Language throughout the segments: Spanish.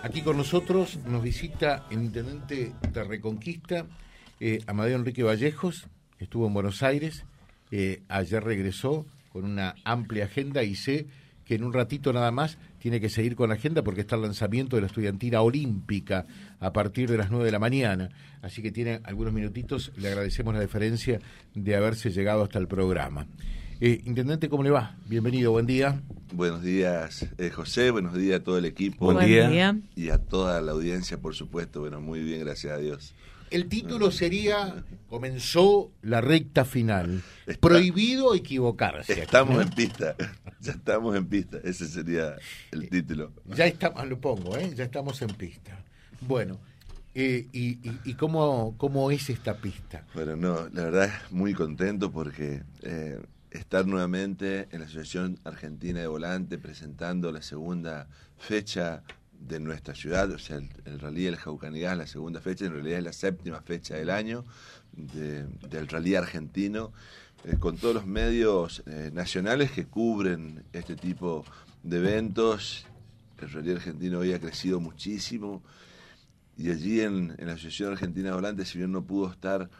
Aquí con nosotros nos visita el intendente de Reconquista, eh, Amadeo Enrique Vallejos, estuvo en Buenos Aires, eh, ayer regresó con una amplia agenda y sé que en un ratito nada más tiene que seguir con la agenda porque está el lanzamiento de la estudiantina olímpica a partir de las 9 de la mañana. Así que tiene algunos minutitos. Le agradecemos la deferencia de haberse llegado hasta el programa. Eh, Intendente, ¿cómo le va? Bienvenido, buen día. Buenos días, eh, José, buenos días a todo el equipo. Buen, día. Y a toda la audiencia, por supuesto. Bueno, muy bien, gracias a Dios. El título sería Comenzó la recta final. Prohibido equivocarse. Estamos en pista. Ya estamos en pista. Ese sería el título. Ya estamos, lo pongo, ¿eh? Ya estamos en pista. Bueno, eh, y, y, cómo, cómo es esta pista? Bueno, no, la verdad es muy contento porque eh, estar nuevamente en la Asociación Argentina de Volante presentando la segunda fecha de nuestra ciudad, o sea, el, el Rally del Jaucanigás, la segunda fecha, en realidad es la séptima fecha del año del Rally argentino, eh, con todos los medios eh, nacionales que cubren este tipo de eventos. El Rally argentino hoy ha crecido muchísimo y allí en, en la Asociación Argentina de Volante, si bien no pudo estar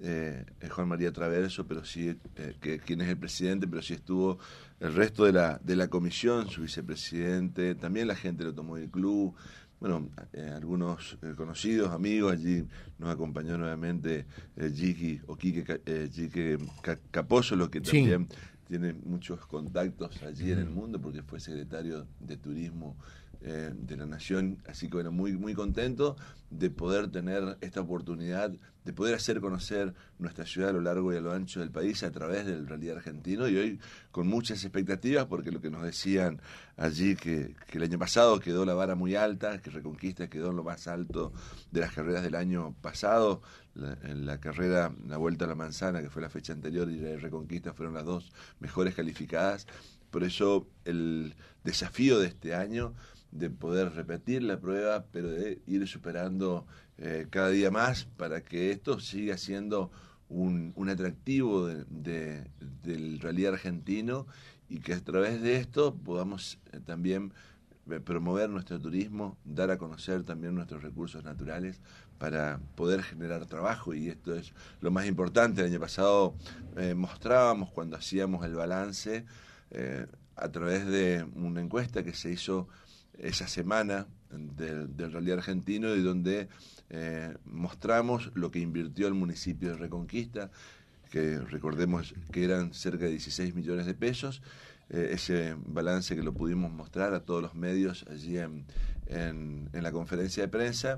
eh, Juan María Traverso, pero sí, eh, que, quien es el presidente, pero sí estuvo el resto de la, de la comisión, su vicepresidente, también la gente del Automóvil Club, bueno, eh, algunos eh, conocidos, amigos, allí nos acompañó nuevamente Jiki o Quique Caposo, lo que también tiene muchos contactos allí en el mundo porque fue secretario de Turismo eh, de la Nación, así que bueno, muy, muy contento de poder tener esta oportunidad, de poder hacer conocer nuestra ciudad a lo largo y a lo ancho del país a través del Rally Argentino y hoy con muchas expectativas porque lo que nos decían allí que, que el año pasado quedó la vara muy alta, que Reconquista quedó en lo más alto de las carreras del año pasado, la, carrera La Vuelta a la Manzana, que fue la fecha anterior, y Reconquista fueron las dos mejores calificadas. Por eso el desafío de este año de poder repetir la prueba, pero de ir superando eh, cada día más para que esto siga siendo un, un atractivo de, del rally argentino y que a través de esto podamos eh, también eh, promover nuestro turismo, dar a conocer también nuestros recursos naturales para poder generar trabajo y esto es lo más importante. El año pasado mostrábamos cuando hacíamos el balance a través de una encuesta que se hizo esa semana del, del Rally Argentino y donde eh, mostramos lo que invirtió el municipio de Reconquista, que recordemos que eran cerca de 16 millones de pesos, eh, ese balance que lo pudimos mostrar a todos los medios allí en, la conferencia de prensa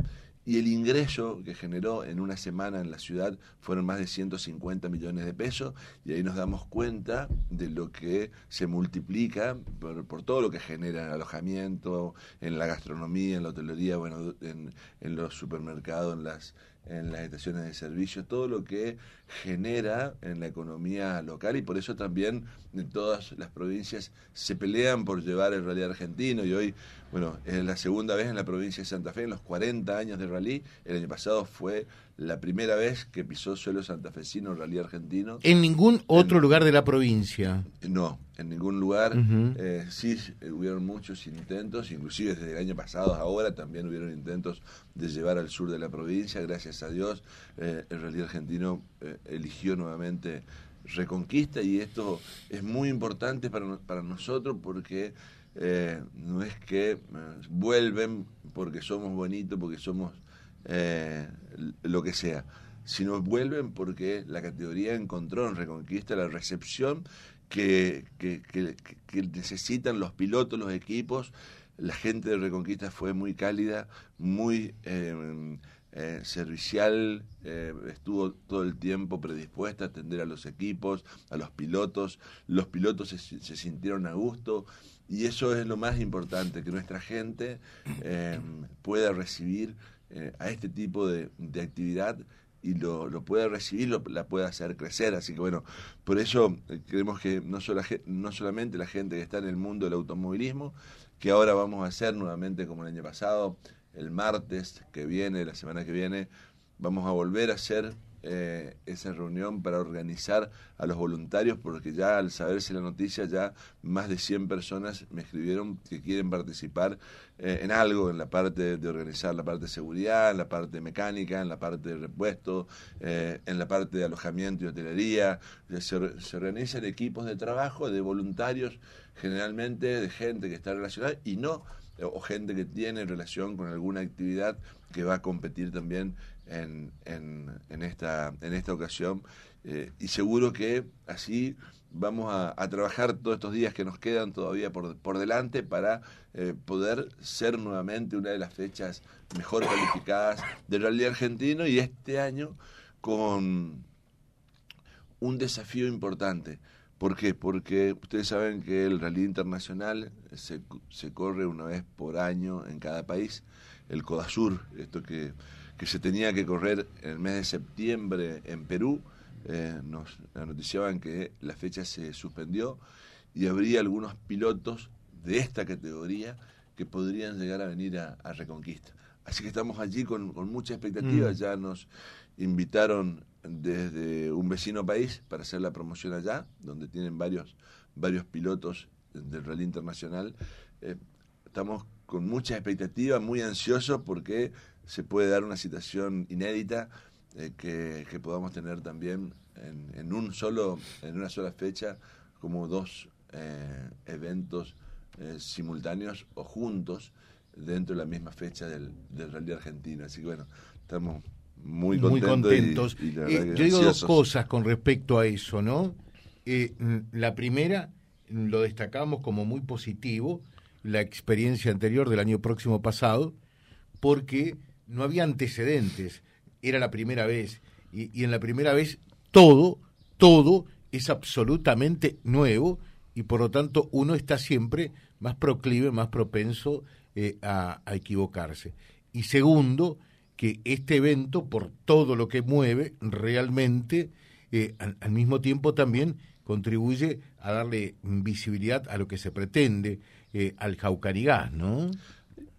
y el ingreso que generó en una semana en la ciudad fueron más de 150 millones de pesos y ahí nos damos cuenta de lo que se multiplica por, por todo lo que genera en alojamiento, en la gastronomía, en la hotelería, bueno, en, en los supermercados, en las en las estaciones de servicio, todo lo que genera en la economía local y por eso también en todas las provincias se pelean por llevar el rally argentino y hoy, bueno, es la segunda vez en la provincia de Santa Fe, en los 40 años de rally, el año pasado fue la primera vez que pisó suelo santafesino rally argentino. ¿En ningún otro en, lugar de la provincia? No, en ningún lugar. Uh -huh. eh, sí, eh, hubieron muchos intentos, inclusive desde el año pasado ahora también hubieron intentos de llevar al sur de la provincia. Gracias a Dios, eh, el rally argentino eh, eligió nuevamente Reconquista y esto es muy importante para, para nosotros porque no es que vuelven porque somos bonitos, porque somos eh, lo que sea, sino vuelven porque la categoría encontró en Reconquista la recepción que, necesitan los pilotos, los equipos. La gente de Reconquista fue muy cálida, muy eh, eh, servicial, estuvo todo el tiempo predispuesta a atender a los equipos, a los pilotos. Los pilotos se, sintieron a gusto y eso es lo más importante, que nuestra gente pueda recibir eh, a este tipo de, de actividad y lo, lo pueda recibir, lo, la pueda hacer crecer. Así que bueno, por eso eh, creemos que no, no solamente la gente que está en el mundo del automovilismo, que ahora vamos a hacer nuevamente como el año pasado, el martes que viene, la semana que viene, vamos a volver a hacer eh, esa reunión para organizar a los voluntarios, porque ya al saberse la noticia, ya más de 100 personas me escribieron que quieren participar eh, en algo, en la parte de organizar la parte de seguridad, en la parte mecánica, en la parte de repuesto, eh, en la parte de alojamiento y hotelería. Se, se organizan equipos de trabajo de voluntarios, generalmente de gente que está relacionada y no o gente que tiene relación con alguna actividad que va a competir también en, en, esta, en esta ocasión. Eh, y seguro que así vamos a, trabajar todos estos días que nos quedan todavía por, por delante para eh, poder ser nuevamente una de las fechas mejor calificadas del rally argentino y este año con un desafío importante. ¿Por qué? Porque ustedes saben que el rally internacional se, se corre una vez por año en cada país, el Codasur, esto que que se tenía que correr en el mes de septiembre en Perú. Eh, nos noticiaban que la fecha se suspendió y habría algunos pilotos de esta categoría que podrían llegar a venir a, Reconquista. Así que estamos allí con, mucha expectativa. Mm. Ya nos invitaron desde un vecino país para hacer la promoción allá, donde tienen varios, varios pilotos del rally internacional. Eh, estamos con mucha expectativa, muy ansiosos porque se puede dar una situación inédita eh, que, podamos tener también en, un solo, en una sola fecha, como dos eh, eventos eh, simultáneos o juntos dentro de la misma fecha del, del rally argentino. Así que bueno, estamos muy contentos. yo digo dos cosas con respecto a eso, ¿no? la primera, lo destacamos como muy positivo, la experiencia anterior del año próximo pasado, porque no había antecedentes, era la primera vez, y, en la primera vez todo, todo es absolutamente nuevo y por lo tanto uno está siempre más proclive, más propenso eh, a, equivocarse. Y segundo, que este evento, por todo lo que mueve, realmente eh, al, mismo tiempo también contribuye a darle visibilidad a lo que se pretende eh, al Jaucarigás, ¿no?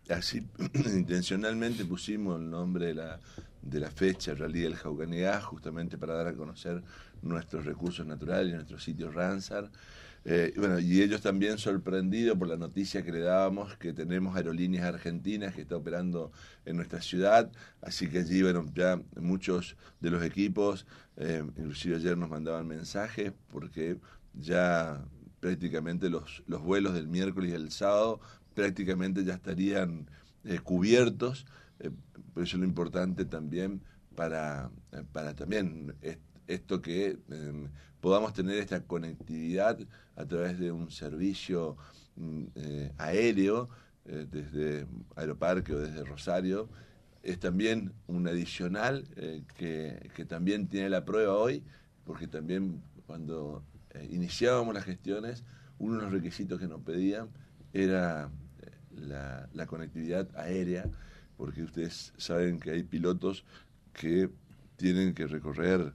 Así intencionalmente pusimos el nombre de la, de la fecha, Rally del Jaucanegá, justamente para dar a conocer nuestros recursos naturales, nuestro sitio Ransar. Eh, bueno, y ellos también sorprendidos por la noticia que le dábamos que tenemos aerolíneas argentinas que está operando en nuestra ciudad, así que allí, bueno, ya muchos de los equipos, eh, inclusive ayer nos mandaban mensajes porque ya prácticamente los, los vuelos del miércoles y el sábado prácticamente ya estarían eh, cubiertos, eh, pero eso es lo importante también para, eh, para también esto que em, podamos tener esta conectividad a través de un servicio mm, aéreo desde Aeroparque o desde Rosario, es también un adicional que, que, también tiene la prueba hoy, porque también cuando iniciábamos las gestiones, uno de los requisitos que nos pedían era la, conectividad aérea, porque ustedes saben que hay pilotos que tienen que recorrer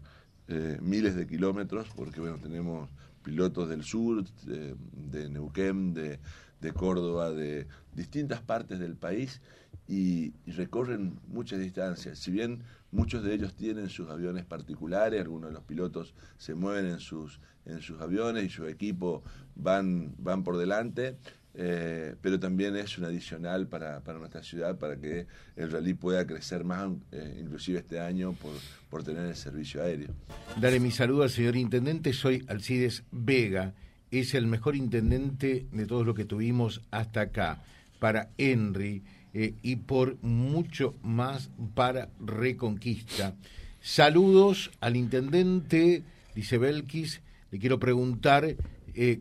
eh, miles de kilómetros, porque bueno, tenemos pilotos del sur, de, Neuquén, de, Córdoba, de distintas partes del país y, recorren muchas distancias. Si bien muchos de ellos tienen sus aviones particulares, algunos de los pilotos se mueven en sus, en sus aviones y su equipo van, van por delante, eh, pero también es un adicional para, para, nuestra ciudad para que el rally pueda crecer más, eh, inclusive este año, por, por tener el servicio aéreo. Dale mi saludo al señor intendente, soy Alcides Vega, es el mejor intendente de todo lo que tuvimos hasta acá, para Henry eh, y por mucho más para Reconquista. Saludos al intendente, dice Belkis, le quiero preguntar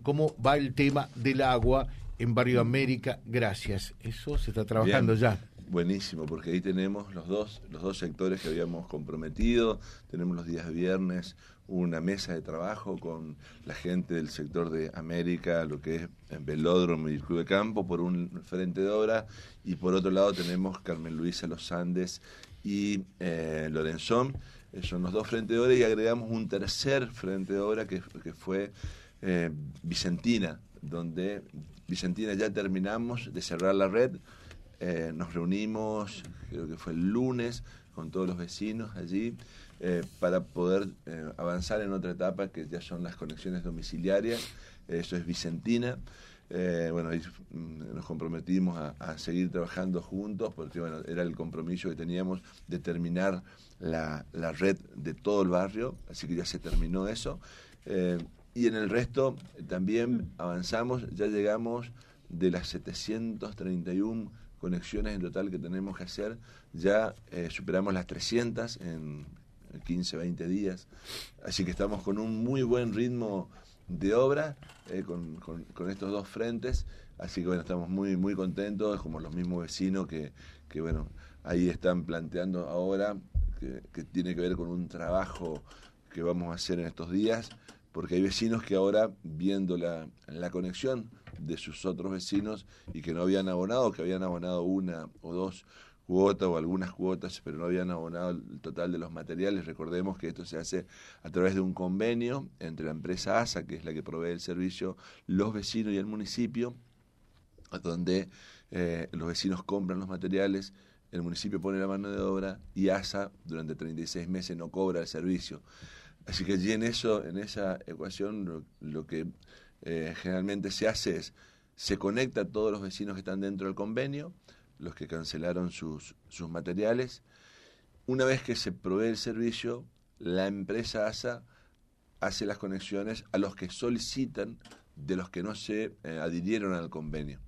cómo va el tema del agua en Barrio América. Gracias. Eso se está trabajando ya. Buenísimo, porque ahí tenemos los dos, los dos sectores que habíamos comprometido. Tenemos los días viernes una mesa de trabajo con la gente del sector de América, lo que es en Velódromo y el Club de Campo, por un frente de obra, y por otro lado tenemos Carmen Luisa Los Andes y eh, Lorenzón. Eh, son los dos frentes de obra y agregamos un tercer frente de obra que, que fue eh, Vicentina, donde Vicentina ya terminamos de cerrar la red. nos reunimos, creo que fue el lunes, con todos los vecinos allí, para poder avanzar en otra etapa que ya son las conexiones domiciliarias, eso es Vicentina. Eh, bueno, mm, nos comprometimos a, seguir trabajando juntos porque bueno, era el compromiso que teníamos de terminar la, red de todo el barrio, así que ya se terminó eso. Eh, y en el resto también avanzamos, ya llegamos de las 731 conexiones en total que tenemos que hacer, ya eh, superamos las 300 en 15, 20 días, así que estamos con un muy buen ritmo de obra eh, con, con, estos dos frentes. Así que bueno, estamos muy, muy contentos, como los mismos vecinos que, que bueno, ahí están planteando ahora, que, tiene que ver con un trabajo que vamos a hacer en estos días, porque hay vecinos que ahora, viendo la, la conexión de sus otros vecinos y que no habían abonado, que habían abonado una o dos cuota o algunas cuotas, pero no habían abonado el total de los materiales. Recordemos que esto se hace a través de un convenio entre la empresa ASA, que es la que provee el servicio, los vecinos y el municipio, donde eh, los vecinos compran los materiales, el municipio pone la mano de obra y ASA durante 36 meses no cobra el servicio. Así que allí en eso, en esa ecuación, lo, que eh, generalmente se hace es se conecta a todos los vecinos que están dentro del convenio, los que cancelaron sus, sus materiales. Una vez que se provee el servicio, la empresa ASA hace las conexiones a los que solicitan de los que no se eh, adhirieron al convenio.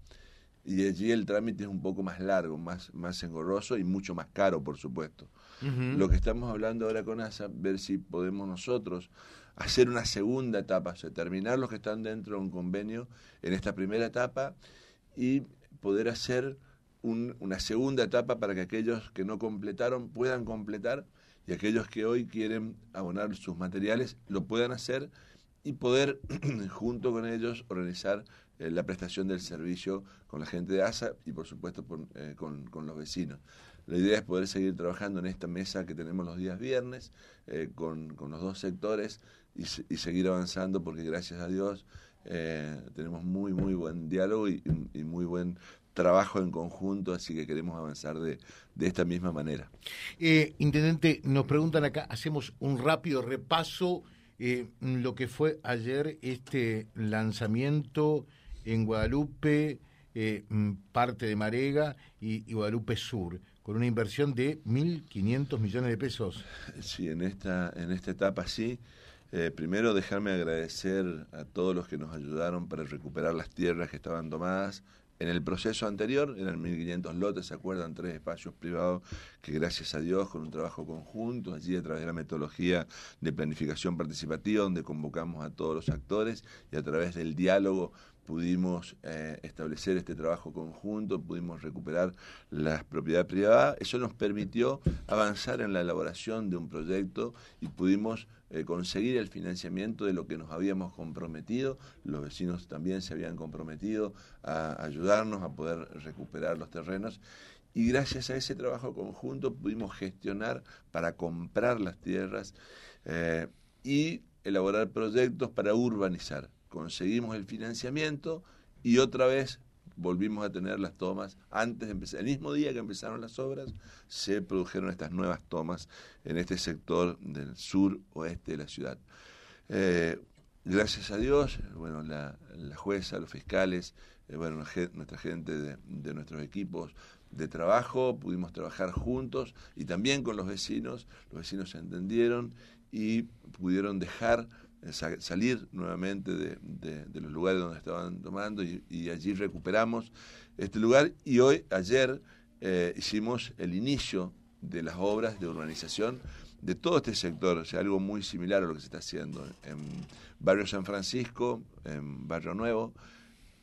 Y allí el trámite es un poco más largo, más, más engorroso y mucho más caro, por supuesto. Lo que estamos hablando ahora con ASA, ver si podemos nosotros hacer una segunda etapa, o sea, terminar los que están dentro de un convenio en esta primera etapa y poder hacer una segunda etapa para que aquellos que no completaron puedan completar y aquellos que hoy quieren abonar sus materiales lo puedan hacer y poder junto con ellos organizar eh, la prestación del servicio con la gente de ASA y por supuesto eh, con, los vecinos. La idea es poder seguir trabajando en esta mesa que tenemos los días viernes eh, con, los dos sectores y, seguir avanzando porque gracias a Dios tenemos muy, muy buen diálogo y, muy buen trabajo en conjunto, así que queremos avanzar de, de esta misma manera. Eh, intendente, nos preguntan acá, hacemos un rápido repaso, eh, lo que fue ayer este lanzamiento en Guadalupe, eh, mm, parte de Marega y, Guadalupe Sur, con una inversión de 1.500 millones de pesos. Sí, en esta, en esta etapa sí. primero dejarme agradecer a todos los que nos ayudaron para recuperar las tierras que estaban tomadas, en el proceso anterior eran 1.500 lotes, ¿se acuerdan? Tres espacios privados que gracias a Dios, con un trabajo conjunto, allí a través de la metodología de planificación participativa, donde convocamos a todos los actores y a través del diálogo pudimos eh, establecer este trabajo conjunto, pudimos recuperar la propiedad privada. Eso nos permitió avanzar en la elaboración de un proyecto y pudimos eh, conseguir el financiamiento de lo que nos habíamos comprometido. Los vecinos también se habían comprometido a ayudarnos a poder recuperar los terrenos. Y gracias a ese trabajo conjunto pudimos gestionar para comprar las tierras eh, y elaborar proyectos para urbanizar conseguimos el financiamiento y otra vez volvimos a tener las tomas. Antes de empezar, el mismo día que empezaron las obras, se produjeron estas nuevas tomas en este sector del sur oeste de la ciudad. Eh, gracias a Dios, bueno, la, jueza, los fiscales, eh, bueno, nuestra gente de, nuestros equipos de trabajo, pudimos trabajar juntos y también con los vecinos. Los vecinos se entendieron y pudieron dejar salir nuevamente de, los lugares donde estaban tomando y, allí recuperamos este lugar. Y hoy, ayer, eh, hicimos el inicio de las obras de urbanización de todo este sector, o sea, algo muy similar a lo que se está haciendo en Barrio San Francisco, en Barrio Nuevo,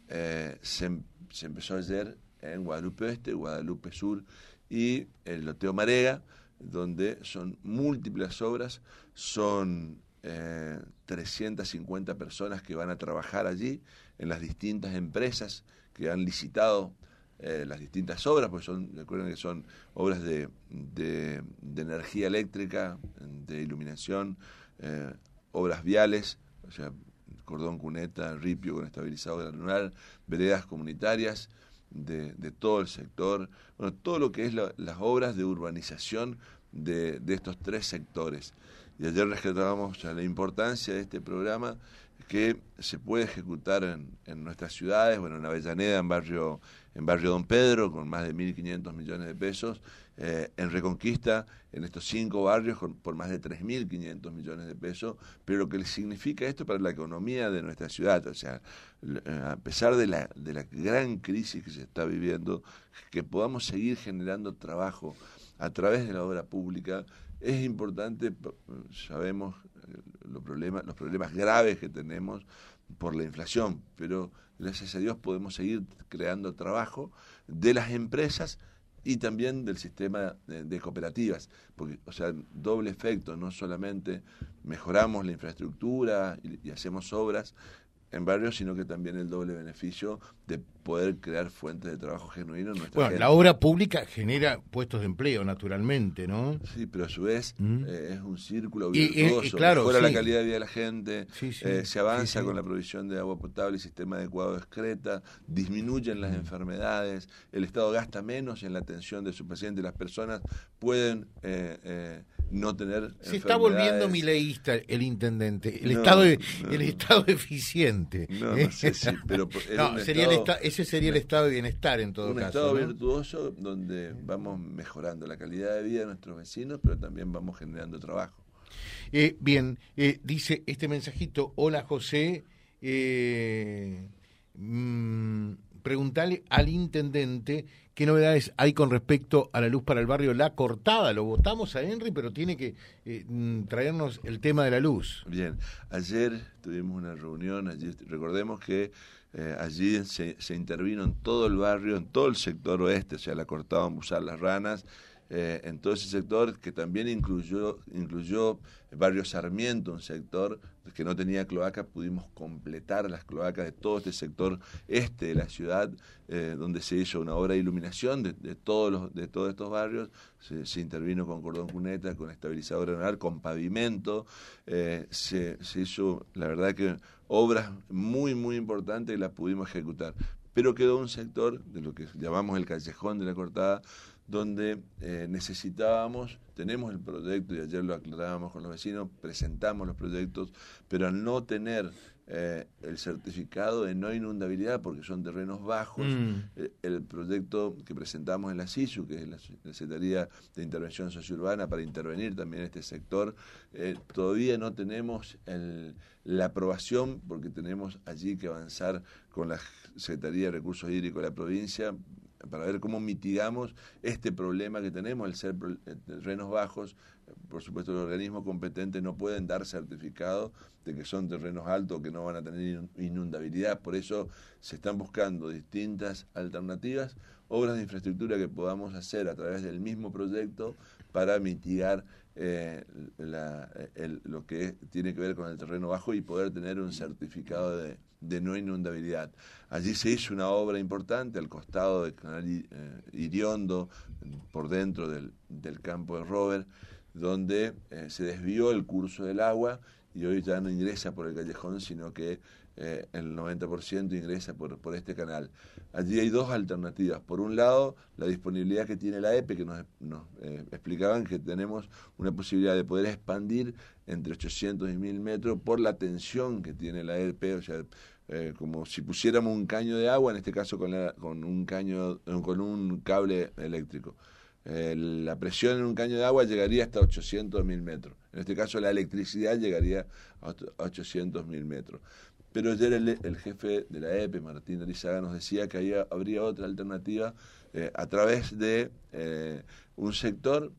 eh, se, se, empezó ayer en Guadalupe Oeste, Guadalupe Sur y el Loteo Marega, donde son múltiples obras, son eh, 350 personas que van a trabajar allí en las distintas empresas que han licitado eh, las distintas obras, pues son, recuerden que son obras de, de, energía eléctrica, de iluminación, eh, obras viales, o sea, cordón cuneta, ripio con estabilizador lunar, veredas comunitarias, de, todo el sector, bueno, todo lo que es las obras de urbanización de, de, estos tres sectores. Y ayer rescatábamos la importancia de este programa que se puede ejecutar en, en, nuestras ciudades, bueno, en Avellaneda, en barrio, en barrio Don Pedro, con más de 1.500 millones de pesos, eh, en Reconquista, en estos cinco barrios, por más de 3.500 millones de pesos, pero lo que significa esto para la economía de nuestra ciudad, o sea, eh, a pesar de la, de la gran crisis que se está viviendo, que podamos seguir generando trabajo a través de la obra pública, es importante, sabemos eh, los problemas, los problemas graves que tenemos por la inflación, pero gracias a Dios podemos seguir creando trabajo de las empresas y también del sistema de, cooperativas, porque, o sea, doble efecto, no solamente mejoramos la infraestructura y hacemos obras, en barrios, sino que también el doble beneficio de poder crear fuentes de trabajo genuino en nuestra Bueno, la obra pública genera puestos de empleo, naturalmente, ¿no? Sí, pero a su vez ¿Mm? eh, es un círculo virtuoso, y, claro, mejora la calidad de vida de la gente, eh, se avanza con la provisión de agua potable y sistema adecuado de excreta, disminuyen las mm. enfermedades, el Estado gasta menos en la atención de sus pacientes, las personas pueden... Eh, no tener se está volviendo mileísta el intendente el estado el estado eficiente. No, no sé si, pero sería el ese sería el estado de bienestar en todo un caso un estado virtuoso donde vamos mejorando la calidad de vida de nuestros vecinos pero también vamos generando trabajo. Eh, bien eh, dice este mensajito hola José eh, mm, preguntarle al intendente qué novedades hay con respecto a la luz para el barrio La Cortada. Lo votamos a Henry, pero tiene que eh, mm, traernos el tema de la luz. Bien, ayer tuvimos una reunión, allí, recordemos que eh, allí se, se, intervino en todo el barrio, en todo el sector oeste, o sea, La Cortada, Musar, Las Ranas, eh, en todo ese sector que también incluyó, incluyó Barrio Sarmiento, un sector que no tenía cloaca, pudimos completar las cloacas de todo este sector este de la ciudad, eh, donde se hizo una obra de iluminación de, todos, los, de todos estos barrios, se, intervino con cordón cuneta, con estabilizador anular, con pavimento, eh, se, se hizo, la verdad que obras muy, muy importantes y las pudimos ejecutar. Pero quedó un sector de lo que llamamos el callejón de la cortada, donde eh, necesitábamos, tenemos el proyecto y ayer lo aclarábamos con los vecinos, presentamos los proyectos, pero al no tener eh, el certificado de no inundabilidad, porque son terrenos bajos, mm. eh, el proyecto que presentamos en la SISU, que es la, Secretaría de Intervención Sociourbana, para intervenir también en este sector, todavía no tenemos la aprobación, porque tenemos allí que avanzar con la Secretaría de Recursos Hídricos de la provincia para ver cómo mitigamos este problema que tenemos, el ser terrenos bajos. Por supuesto, los organismos competentes no pueden dar certificado de que son terrenos altos que no van a tener inundabilidad. Por eso se están buscando distintas alternativas, obras de infraestructura que podamos hacer a través del mismo proyecto para mitigar eh, lo que tiene que ver con el terreno bajo y poder tener un certificado de, no inundabilidad. Allí se hizo una obra importante al costado del canal eh, Iriondo, por dentro del, campo de Robert, donde eh, se desvió el curso del agua y hoy ya no ingresa por el callejón, sino que eh, el 90% ingresa por, por este canal. Allí hay dos alternativas. Por un lado, la disponibilidad que tiene la EPE, que nos, nos explicaban que tenemos una posibilidad de poder expandir entre 800 y 1000 metros por la tensión que tiene la EPE, o sea, eh, como si pusiéramos un caño de agua, en este caso con, con un caño, con un cable eléctrico. Eh, la presión en un caño de agua llegaría hasta 800 mil metros. En este caso la electricidad llegaría a 800 mil metros. Pero ayer el, jefe de la EPE, Martín Arizaga, nos decía que habría otra alternativa eh, a través de un sector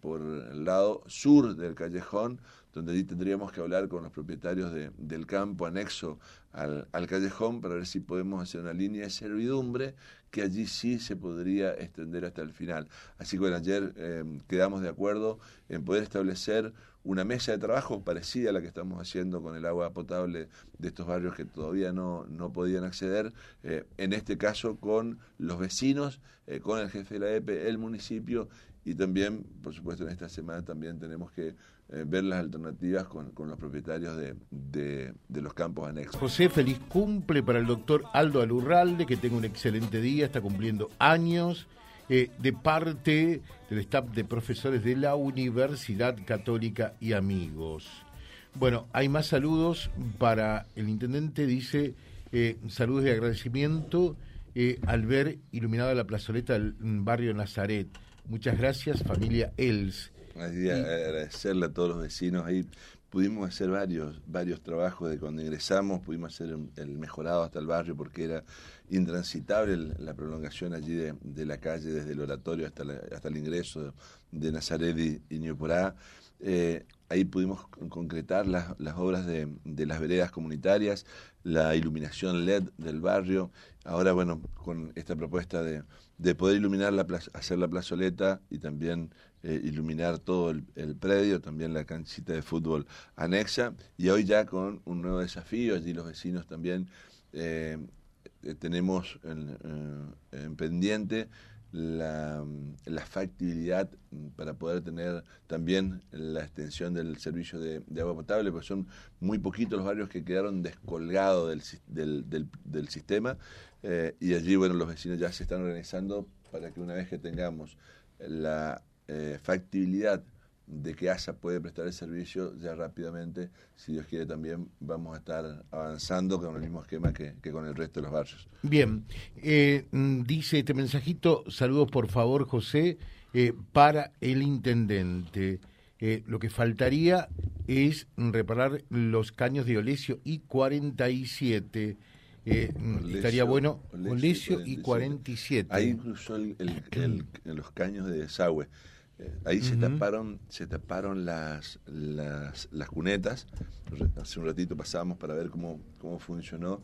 por el lado sur del callejón, donde allí tendríamos que hablar con los propietarios de, del campo anexo al, al, callejón para ver si podemos hacer una línea de servidumbre que allí sí se podría extender hasta el final. Así que ayer eh, quedamos de acuerdo en poder establecer una mesa de trabajo parecida a la que estamos haciendo con el agua potable de estos barrios que todavía no, no podían acceder, eh, en este caso con los vecinos, eh, con el jefe de la EPE, el municipio y también, por supuesto, en esta semana también tenemos que eh, ver las alternativas con, los propietarios de, de, los campos anexos. José, feliz cumple para el doctor Aldo Alurralde, que tenga un excelente día, está cumpliendo años. Eh, de parte del staff de profesores de la Universidad Católica y amigos. Bueno, hay más saludos para el intendente, dice eh, saludos de agradecimiento al ver iluminada la plazoleta del barrio Nazaret. Muchas gracias, familia Els. Agradecerle a todos los vecinos. Ahí pudimos hacer varios, varios trabajos de cuando ingresamos, pudimos hacer el mejorado hasta el barrio porque era intransitable la prolongación allí de, la calle desde el oratorio hasta, hasta el ingreso de Nazaret y, y eh, ahí pudimos concretar las, las obras de, de, las veredas comunitarias, la iluminación LED del barrio. Ahora, bueno, con esta propuesta de, de poder iluminar, la hacer la plazoleta y también eh, iluminar todo el, predio, también la canchita de fútbol anexa. Y hoy ya con un nuevo desafío, allí los vecinos también eh, eh, tenemos en, pendiente la, factibilidad para poder tener también la extensión del servicio de, agua potable, porque son muy poquitos los barrios que quedaron descolgados del, sistema y allí, bueno, los vecinos ya se están organizando para que una vez que tengamos la eh, factibilidad de que ASA puede prestar el servicio, ya rápidamente, si Dios quiere, también vamos a estar avanzando con el mismo esquema que, con el resto de los barrios. Bien, eh, mm, dice este mensajito, saludos por favor, José, para el intendente. lo que faltaría es reparar los caños de Olesio y 47 eh, estaría bueno Olesio y 47. Ahí incluso los caños de desagüe. Eh, ahí se taparon se taparon las, las, las, cunetas. Hace un ratito pasamos para ver cómo, cómo funcionó.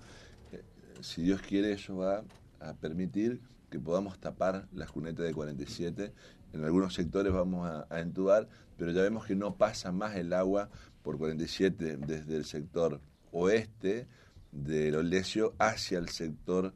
Eh, si Dios quiere, eso va a permitir que podamos tapar las cunetas de 47. En algunos sectores vamos a, a entubar, pero ya vemos que no pasa más el agua por 47 desde el sector oeste del Olesio hacia el sector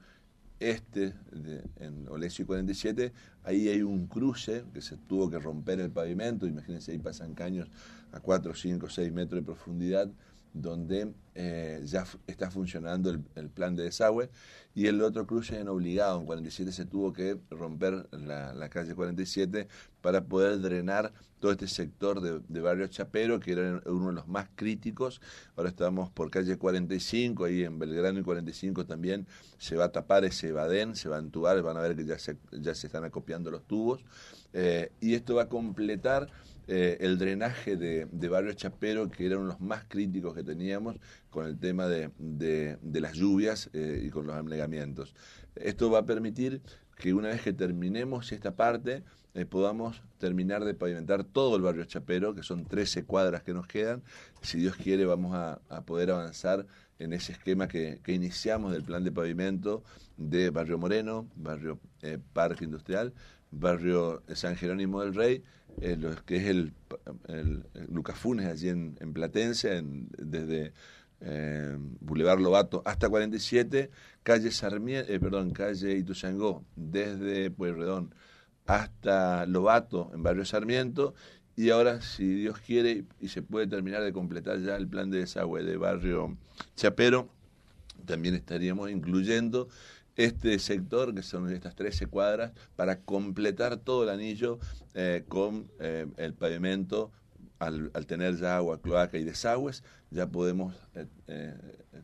este, de, en Olesio 47, ahí hay un cruce que se tuvo que romper el pavimento, imagínense, ahí pasan caños a 4, 5, 6 metros de profundidad, donde eh, ya está funcionando el, plan de desagüe y el otro cruce en obligado, en 47 se tuvo que romper la, calle 47 para poder drenar todo este sector de, barrio Chapero, que era uno de los más críticos. Ahora estamos por calle 45, ahí en Belgrano y 45 también se va a tapar ese badén, se va a entubar, van a ver que ya se, ya se están acopiando los tubos. Eh, y esto va a completar eh, el drenaje de, Barrio Chapero, que era uno de los más críticos que teníamos con el tema de, de, las lluvias eh, y con los anegamientos. Esto va a permitir que una vez que terminemos esta parte, eh, podamos terminar de pavimentar todo el barrio Chapero, que son 13 cuadras que nos quedan. Si Dios quiere, vamos a, poder avanzar en ese esquema que, que, iniciamos del plan de pavimento de Barrio Moreno, Barrio Parque Industrial, Barrio San Jerónimo del Rey eh, que es el, Lucas Funes allí en, Platense, desde eh, Boulevard Lobato hasta 47, calle Sarmiento, eh, perdón, calle Ituzangó, desde Pueyrredón hasta Lobato en Barrio Sarmiento, y ahora, si Dios quiere y se puede terminar de completar ya el plan de desagüe de Barrio Chapero, también estaríamos incluyendo este sector, que son estas 13 cuadras, para completar todo el anillo eh, con eh, el pavimento. Al, tener ya agua, cloaca y desagües, ya podemos eh,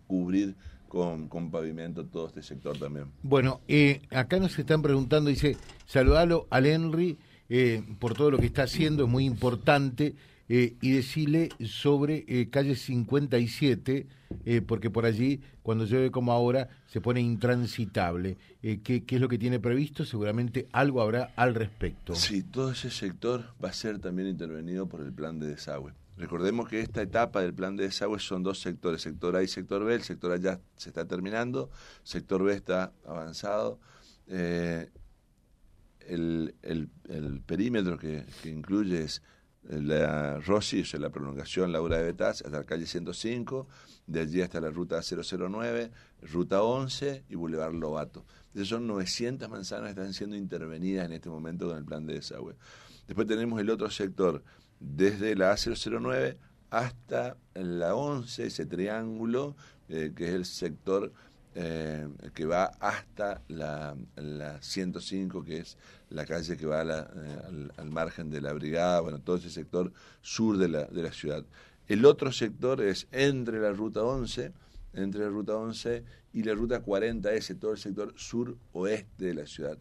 cubrir con, con, pavimento todo este sector también. Bueno, acá nos están preguntando, dice, saludalo al Henry por todo lo que está haciendo, es muy importante. Eh, y decirle sobre eh, calle 57, eh, porque por allí, cuando llueve como ahora, se pone intransitable. Eh, ¿qué, ¿Qué es lo que tiene previsto? Seguramente algo habrá al respecto. Sí, todo ese sector va a ser también intervenido por el plan de desagüe. Recordemos que esta etapa del plan de desagüe son dos sectores, sector A y sector B. El sector A ya se está terminando, sector B está avanzado. el, el, el, perímetro que, que incluye es la Rossi, la prolongación Laura de Betaz, hasta la calle 105, de allí hasta la ruta 009, ruta 11 y Boulevard Lobato. Esas son 900 manzanas que están siendo intervenidas en este momento con el plan de desagüe. Después tenemos el otro sector, desde la A009 hasta la 11, ese triángulo, eh, que es el sector eh, que va hasta la, 105, que es la calle que va eh, al, margen de la brigada, bueno, todo ese sector sur de la, de la ciudad. El otro sector es entre la ruta 11, entre la ruta 11 y la ruta 40S, todo el sector sur-oeste de la ciudad.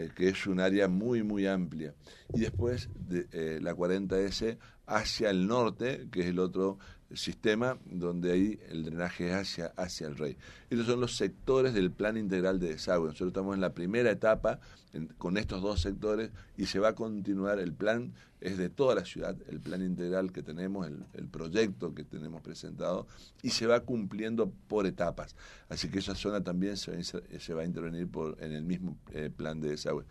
Eh, que es un área muy, muy amplia. Y después de, la 40S hacia el norte, que es el otro sistema donde ahí el drenaje es hacia, hacia el rey. Estos son los sectores del plan integral de desagüe. Nosotros estamos en la primera etapa con estos dos sectores y se va a continuar. El plan es de toda la ciudad, el plan integral que tenemos, el, proyecto que tenemos presentado y se va cumpliendo por etapas. Así que esa zona también se va, a intervenir por, en el mismo eh, plan de desagüe.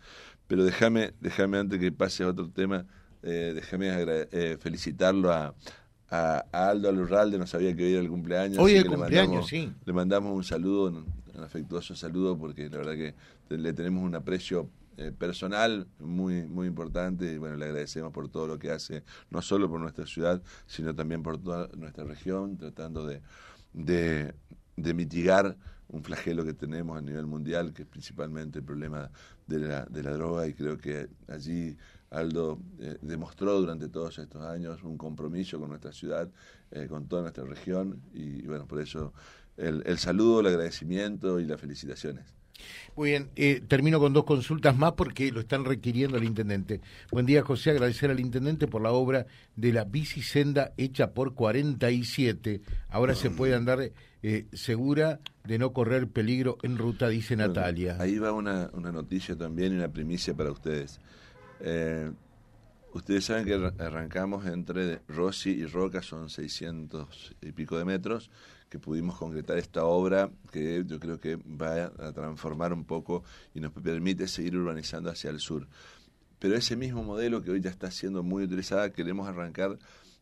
Pero déjame, déjame antes que pase a otro tema, eh, déjame eh, felicitarlo a, a, Aldo Alurralde, no sabía que hoy era el cumpleaños. Hoy es el cumpleaños, sí. Le mandamos un saludo, un, afectuoso saludo, porque la verdad que le tenemos un aprecio eh, personal muy, muy importante. Y bueno, le agradecemos por todo lo que hace, no solo por nuestra ciudad, sino también por toda nuestra región, tratando de, de, mitigar un flagelo que tenemos a nivel mundial, que es principalmente el problema de la, de la droga, y creo que allí Aldo eh, demostró durante todos estos años un compromiso con nuestra ciudad, eh, con toda nuestra región, y, bueno, por eso el, el, saludo, el agradecimiento y las felicitaciones. Muy bien, eh, termino con dos consultas más porque lo están requiriendo el intendente. Buen día, José, agradecer al intendente por la obra de la bicisenda hecha por 47. Ahora se puede andar eh, segura de no correr peligro en ruta, dice Natalia. ahí va una, una noticia también y una primicia para ustedes. Eh, ustedes saben que arrancamos entre Rossi y Roca, son 600 y pico de metros, que pudimos concretar esta obra que yo creo que va a transformar un poco y nos permite seguir urbanizando hacia el sur. Pero ese mismo modelo que hoy ya está siendo muy utilizada, queremos arrancar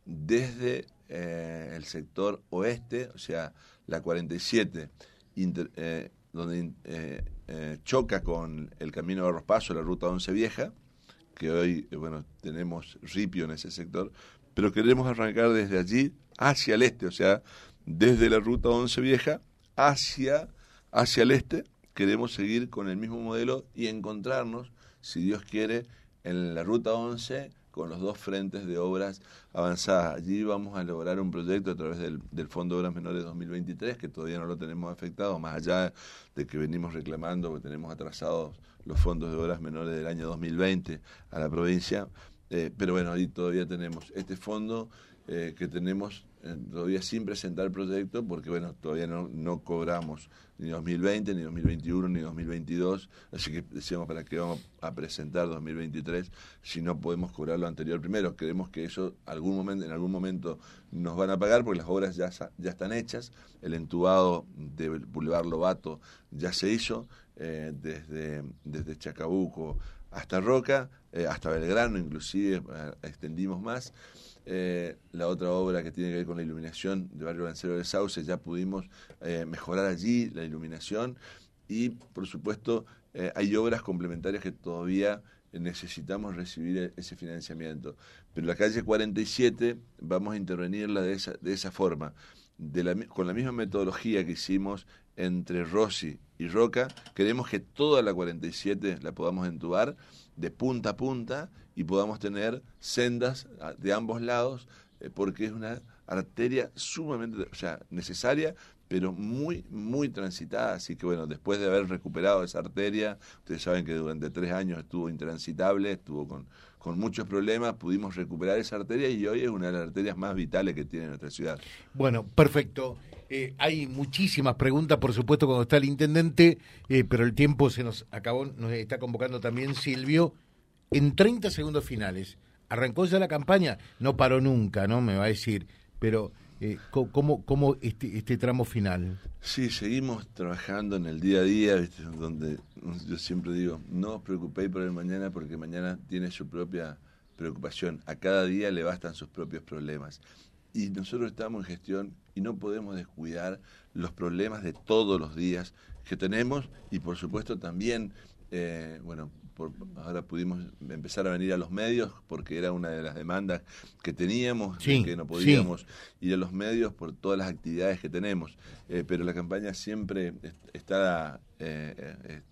desde eh, el sector oeste, o sea, la 47, eh, donde eh, choca con el camino de Paso, la ruta 11 vieja, que hoy, bueno, tenemos ripio en ese sector, pero queremos arrancar desde allí hacia el este, o sea, desde la ruta 11 vieja hacia, hacia el este, queremos seguir con el mismo modelo y encontrarnos, si Dios quiere, en la ruta 11 con los dos frentes de obras avanzadas. Allí vamos a lograr un proyecto a través del, del, Fondo de Obras Menores 2023, que todavía no lo tenemos afectado, más allá de que venimos reclamando, que tenemos atrasados los fondos de obras menores del año 2020 a la provincia. Eh, pero bueno, ahí todavía tenemos este fondo eh, que tenemos eh, todavía sin presentar el proyecto porque bueno, todavía no, cobramos ni 2020, ni 2021, ni 2022, así que decíamos para qué vamos a presentar 2023 si no podemos cobrar lo anterior primero. Creemos que eso algún momento, en algún momento nos van a pagar porque las obras ya, ya están hechas, el entubado de Boulevard Lobato ya se hizo, desde, desde Chacabuco hasta Roca, eh, hasta Belgrano inclusive, extendimos más. Eh, la otra obra que tiene que ver con la iluminación de Barrio Lancero de Sauce, ya pudimos eh, mejorar allí la iluminación y por supuesto eh, hay obras complementarias que todavía necesitamos recibir e-, ese financiamiento. Pero la calle 47 vamos a intervenirla de esa, de esa forma, con la misma metodología que hicimos entre Rossi y Roca, queremos que toda la 47 la podamos entubar de punta a punta y podamos tener sendas ah, de ambos lados, eh, porque es una arteria sumamente o necesaria, pero muy, muy transitada. Así que bueno, después de haber recuperado esa arteria, ustedes saben que durante tres años estuvo intransitable, estuvo con, con muchos problemas, pudimos recuperar esa arteria y hoy es una de las arterias más vitales que tiene nuestra ciudad. Bueno, perfecto. Eh, hay muchísimas preguntas, por supuesto, cuando está el intendente, eh, pero el tiempo se nos acabó, nos está convocando también Silvio en 30 segundos finales. Arrancó ya la campaña, no paró nunca, ¿no? Me va a decir, pero eh, ¿cómo, este, este tramo final? Sí, seguimos trabajando en el día a día, donde yo siempre digo, no os preocupéis por el mañana porque mañana tiene su propia preocupación. A cada día le bastan sus propios problemas. Y nosotros estamos en gestión y no podemos descuidar los problemas de todos los días que tenemos y por supuesto también, eh, bueno, ahora pudimos empezar a venir a los medios porque era una de las demandas que teníamos, que no podíamos ir a los medios por todas las actividades que tenemos. Eh, pero la campaña siempre está, eh,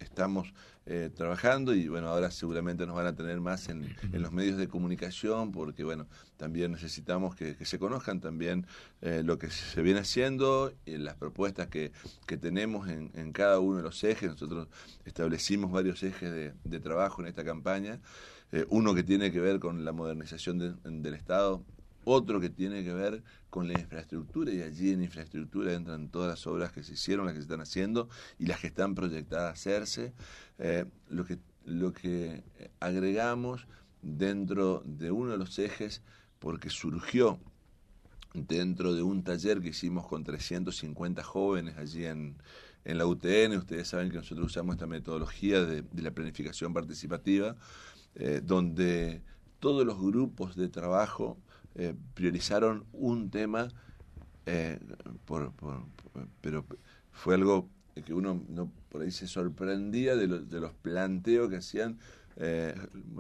eh, trabajando y bueno, ahora seguramente nos van a tener más en, los medios de comunicación porque bueno, también necesitamos que, se conozcan también lo que se viene haciendo y las propuestas que, que tenemos en, en, cada uno de los ejes. Nosotros establecimos varios ejes de, de trabajo en esta campaña. uno que tiene que ver con la modernización del Estado, otro que tiene que ver con la infraestructura y allí en infraestructura entran todas las obras que se hicieron, las que se están haciendo y las que están proyectadas a hacerse. Eh, lo, que, agregamos dentro de uno de los ejes, porque surgió dentro de un taller que hicimos con 350 jóvenes allí en, en la UTN, ustedes saben que nosotros usamos esta metodología de, la planificación participativa, eh, donde todos los grupos de trabajo eh, priorizaron un tema, eh, por, pero fue algo que uno no, por ahí se sorprendía de, de los planteos que hacían eh,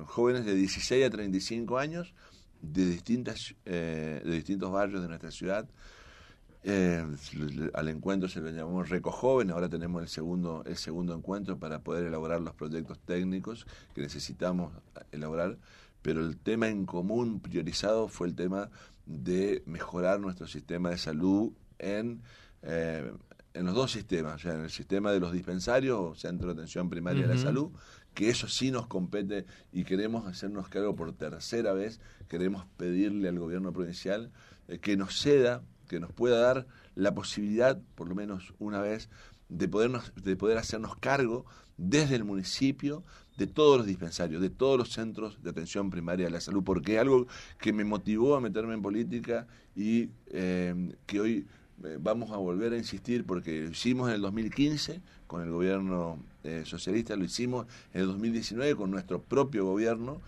jóvenes de 16 a 35 años de, distintas, de distintos barrios de nuestra ciudad. al encuentro se lo llamamos Reco Joven, ahora tenemos el segundo, el segundo encuentro para poder elaborar los proyectos técnicos que necesitamos elaborar pero el tema en común priorizado fue el tema de mejorar nuestro sistema de salud en, eh, en los dos sistemas, o sea, en el sistema de los dispensarios o centro de atención primaria de la salud, que eso sí nos compete y queremos hacernos cargo por tercera vez, queremos pedirle al gobierno provincial eh, que nos ceda, que nos pueda dar la posibilidad, por lo menos una vez, de, podernos, de poder hacernos cargo desde el municipio de todos los dispensarios, de todos los centros de atención primaria de la salud, porque algo que me motivó a meterme en política y eh, que hoy eh, vamos a volver a insistir porque lo hicimos en el 2015 con el gobierno eh, socialista, lo hicimos en el 2019 con nuestro propio gobierno.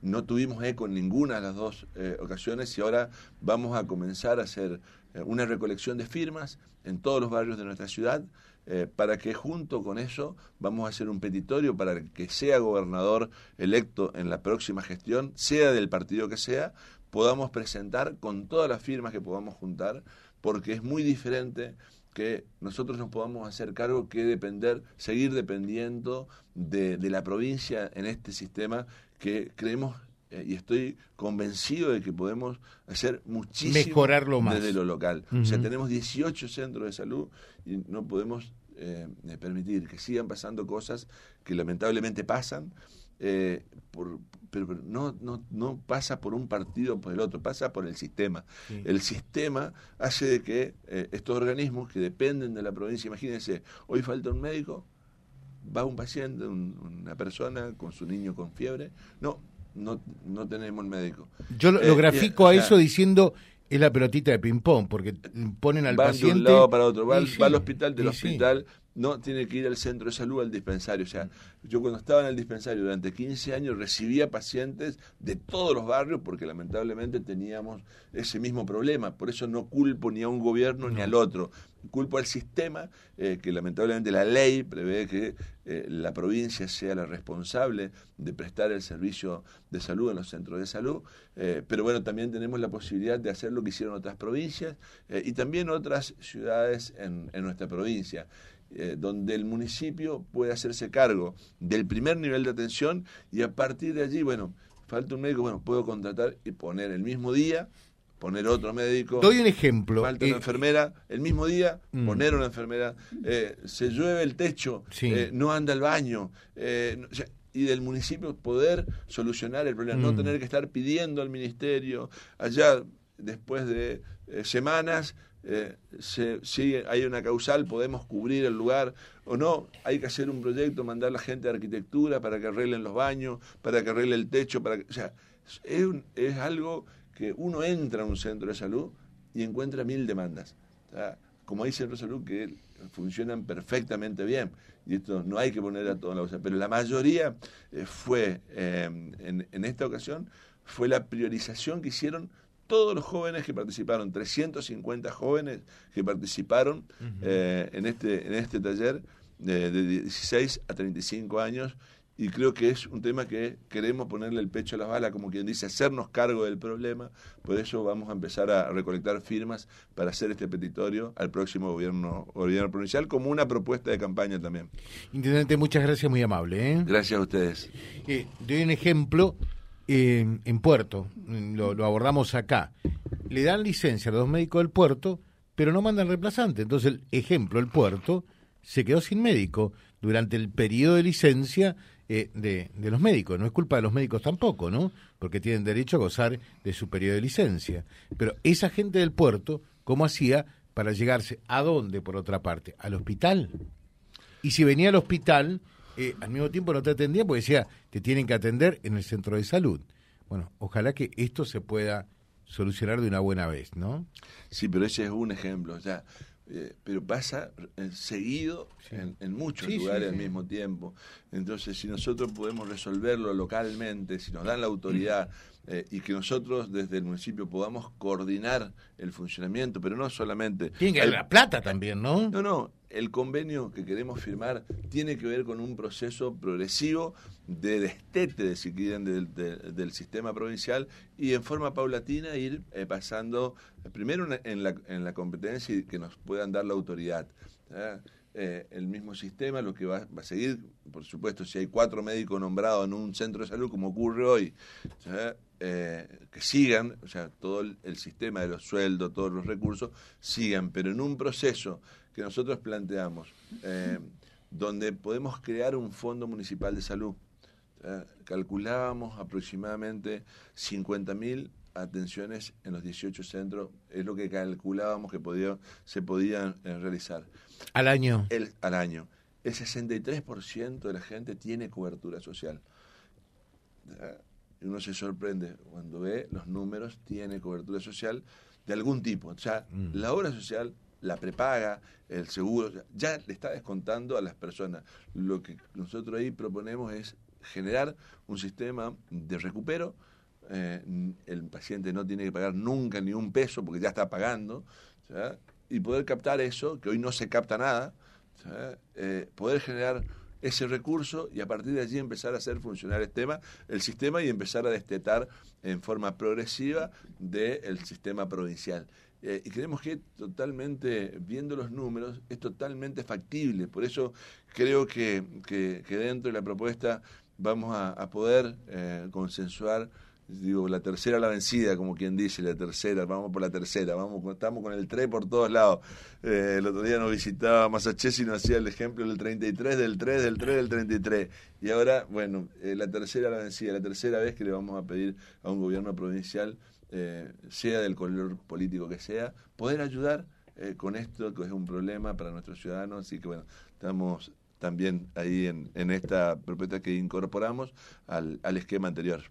No tuvimos eco en ninguna de las dos ocasiones y ahora vamos a comenzar a hacer una recolección de firmas en todos los barrios de nuestra ciudad eh, para que junto con eso vamos a hacer un petitorio para que sea gobernador electo en la próxima gestión, sea del partido que sea, podamos presentar con todas las firmas que podamos juntar, porque es muy diferente que nosotros nos podamos hacer cargo que depender, seguir dependiendo de, la provincia en este sistema que creemos eh, y estoy convencido de que podemos hacer muchísimo Mejorarlo más. desde lo local. O sea, tenemos 18 centros de salud y no podemos eh, permitir que sigan pasando cosas que lamentablemente pasan, eh, pero no, no, no pasa por un partido o por el otro, pasa por el sistema. El sistema hace de que eh, estos organismos que dependen de la provincia, imagínense, hoy falta un médico, va un paciente, una persona con su niño con fiebre, no, no, no tenemos médico. Yo lo, grafico a eso diciendo es la pelotita de ping-pong, porque ponen al paciente. de un lado para otro, va, al hospital, del hospital no tiene que ir al centro de salud, al dispensario. O sea, yo cuando estaba en el dispensario durante 15 años recibía pacientes de todos los barrios porque lamentablemente teníamos ese mismo problema. Por eso no culpo ni a un gobierno ni al otro. Culpo al sistema, eh, que lamentablemente la ley prevé que eh, la provincia sea la responsable de prestar el servicio de salud en los centros de salud. Eh, pero bueno, también tenemos la posibilidad de hacer lo que hicieron otras provincias y también otras ciudades en, en nuestra provincia. Eh, donde el municipio puede hacerse cargo del primer nivel de atención y a partir de allí, bueno, falta un médico, bueno, puedo contratar y poner el mismo día, poner otro médico. Doy un ejemplo. Falta una eh, enfermera, el mismo día, mm. poner una enfermera. Eh, se llueve el techo, no anda el baño. y del municipio poder solucionar el problema, no mm. tener que estar pidiendo al ministerio allá después de semanas eh, si hay una causal, podemos cubrir el lugar o no. Hay que hacer un proyecto, mandar a la gente de arquitectura para que arreglen los baños, para que arregle el techo. Para o sea, es, es algo que uno entra a un centro de salud y encuentra mil demandas. como hay centros de salud que funcionan perfectamente bien. Y esto no hay que poner a toda la cosa. Pero la mayoría eh, fue, eh, en esta ocasión, fue la priorización que hicieron todos los jóvenes que participaron, 350 jóvenes que participaron eh, en, este, en este taller de, de 16 a 35 años y creo que es un tema que queremos ponerle el pecho a la bala, como quien dice, hacernos cargo del problema. Por eso vamos a empezar a recolectar firmas para hacer este petitorio al próximo gobierno, gobierno provincial como una propuesta de campaña también. Intendente, muchas gracias, muy amable. ¿eh? Gracias a ustedes. Eh, doy un ejemplo en Puerto, lo, abordamos acá. Le dan licencia a los médicos del puerto, pero no mandan reemplazante. Entonces, ejemplo, el puerto se quedó sin médico durante el periodo de licencia eh, de, de, los médicos. No es culpa de los médicos tampoco, ¿no? Porque tienen derecho a gozar de su periodo de licencia. Pero esa gente del puerto, ¿cómo hacía para llegarse a dónde, por otra parte? Al hospital. Y si venía al hospital, eh, al mismo tiempo no te atendían porque decía, te tienen que atender en el centro de salud. Bueno, ojalá que esto se pueda solucionar de una buena vez, ¿no? Sí, pero ese es un ejemplo. Sea, eh, pero pasa eh, seguido en, muchos lugares al mismo tiempo. Entonces, si nosotros podemos resolverlo localmente, si nos dan la autoridad eh, y que nosotros desde el municipio podamos coordinar el funcionamiento, pero no solamente... Tiene que haber la plata también, ¿no? No, no, el convenio que queremos firmar tiene que ver con un proceso progresivo de destete, si quieren, del, sistema provincial y en forma paulatina ir eh, pasando primero en la, en la competencia y que nos puedan dar la autoridad. Eh, el mismo sistema, lo que va, va, a seguir, por supuesto, si hay cuatro médicos nombrados en un centro de salud, como ocurre hoy, eh, que sigan, o sea, todo el, sistema de los sueldos, todos los recursos, sigan, pero en un proceso que nosotros planteamos, eh, donde podemos crear un fondo municipal de salud. calculábamos aproximadamente 50.000 atenciones en los 18 centros, es lo que calculábamos que podía, se podían eh, realizar. ¿Al año? El, al año. El 63% de la gente tiene cobertura social. Uno se sorprende cuando ve los números, tiene cobertura social de algún tipo. O sea, mm. la obra social la prepaga, el seguro, ya le está descontando a las personas. Lo que nosotros ahí proponemos es generar un sistema de recupero. Eh, el paciente no tiene que pagar nunca ni un peso porque ya está pagando, y poder captar eso, que hoy no se capta nada, eh, poder generar ese recurso y a partir de allí empezar a hacer funcionar el, tema, el sistema y empezar a destetar en forma progresiva del sistema provincial. Eh, y creemos que totalmente, viendo los números, es totalmente factible. Por eso creo que, que, dentro de la propuesta vamos a, poder eh, consensuar digo, la tercera la vencida, como quien dice, la tercera, vamos por la tercera, vamos, estamos con el 3 por todos lados. Eh, el otro día nos visitaba Massachusetts y nos hacía el ejemplo del 33, del 3, del 3, del 33. Y ahora, bueno, la tercera la vencida, la tercera vez que le vamos a pedir a un gobierno provincial eh, sea del color político que sea, poder ayudar eh, con esto que es un problema para nuestros ciudadanos. Así que bueno, estamos también ahí en, en esta propuesta que incorporamos al, al esquema anterior.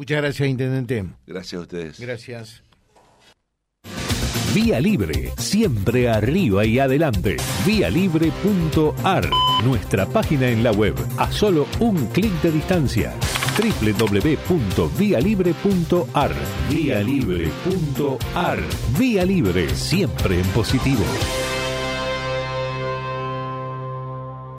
Muchas gracias, Intendente. Gracias a ustedes. Gracias. Vía Libre, siempre arriba y adelante. Vialibre.ar, nuestra página en la web, a solo un clic de distancia www.vialibre.ar. Vía Libre.ar. Vía Libre, siempre en positivo.